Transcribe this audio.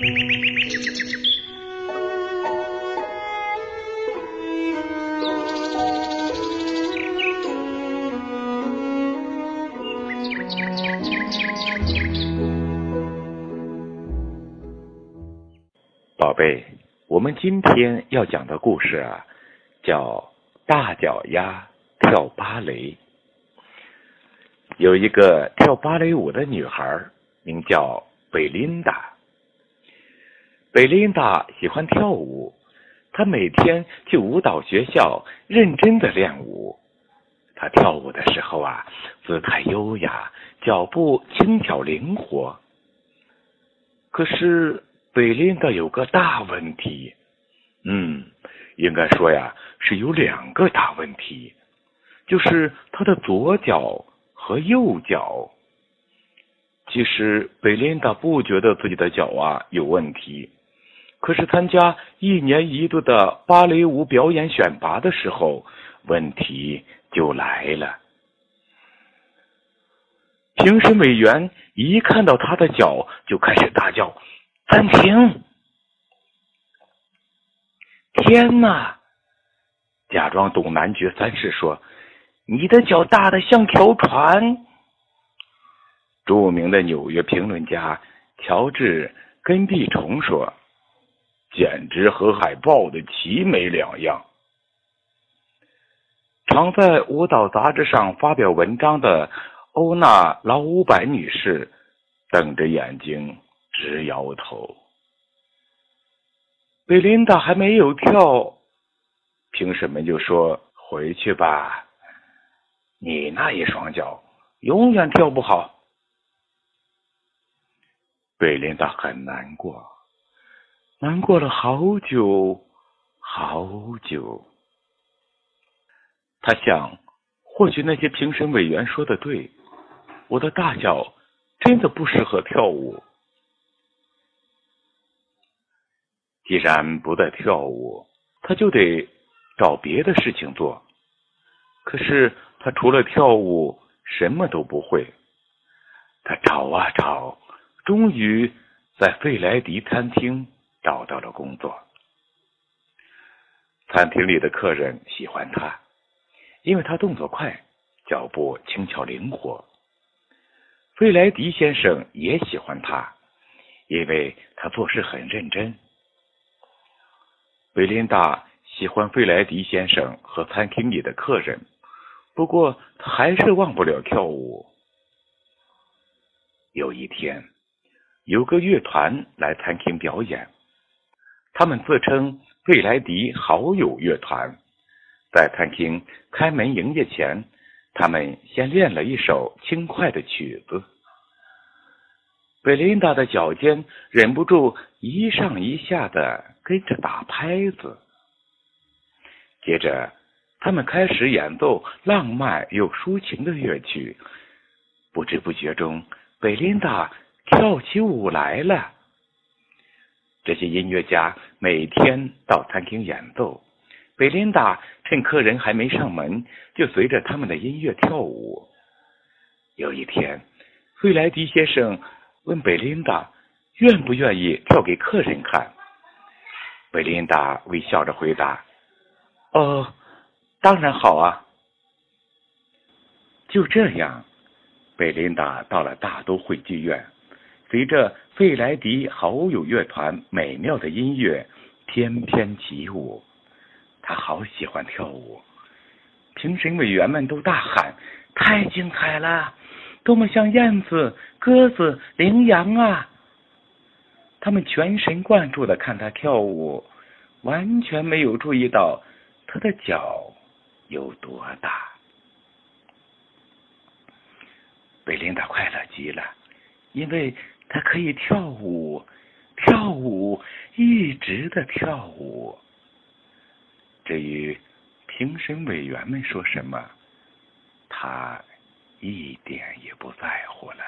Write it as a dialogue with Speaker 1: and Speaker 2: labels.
Speaker 1: 嗯宝贝我们今天要讲的故事啊叫大脚丫跳芭蕾。有一个跳芭蕾舞的女孩名叫贝琳达。贝琳达喜欢跳舞，她每天去舞蹈学校认真的练舞。她跳舞的时候啊，姿态优雅，脚步轻巧灵活。可是。贝琳达有个大问题，嗯，应该说呀，是有两个大问题，就是她的左脚和右脚。其实贝琳达不觉得自己的脚啊有问题，可是参加一年一度的芭蕾舞表演选拔的时候，问题就来了。评审委员一看到他的脚，就开始大叫。暂停！天哪！假装懂男爵三世说：“你的脚大的像条船。”著名的纽约评论家乔治根蒂虫说：“简直和海豹的奇美两样。”常在舞蹈杂志上发表文章的欧娜劳乌柏女士瞪着眼睛。直摇头。贝琳达还没有跳，评审们就说：“回去吧，你那一双脚永远跳不好。”贝琳达很难过，难过了好久好久。他想，或许那些评审委员说的对，我的大脚真的不适合跳舞。既然不再跳舞，他就得找别的事情做。可是他除了跳舞什么都不会。他找啊找，终于在费莱迪餐厅找到了工作。餐厅里的客人喜欢他，因为他动作快，脚步轻巧灵活。费莱迪先生也喜欢他，因为他做事很认真。贝琳达喜欢费莱迪先生和餐厅里的客人，不过他还是忘不了跳舞。有一天，有个乐团来餐厅表演，他们自称贝莱迪好友乐团。在餐厅开门营业前，他们先练了一首轻快的曲子。贝琳达的脚尖忍不住一上一下的跟着打拍子，接着他们开始演奏浪漫又抒情的乐曲，不知不觉中，贝琳达跳起舞来了。这些音乐家每天到餐厅演奏，贝琳达趁客人还没上门，就随着他们的音乐跳舞。有一天，费莱迪先生。问贝琳达愿不愿意跳给客人看？贝琳达微笑着回答：“哦，当然好啊。”就这样，贝琳达到了大都会剧院，随着费莱迪好友乐团美妙的音乐翩翩起舞。他好喜欢跳舞，评审委员们都大喊：“太精彩了！”多么像燕子、鸽子、羚羊啊！他们全神贯注的看他跳舞，完全没有注意到他的脚有多大。贝琳达快乐极了，因为他可以跳舞，跳舞，一直的跳舞。至于评审委员们说什么，他。一点也不在乎了。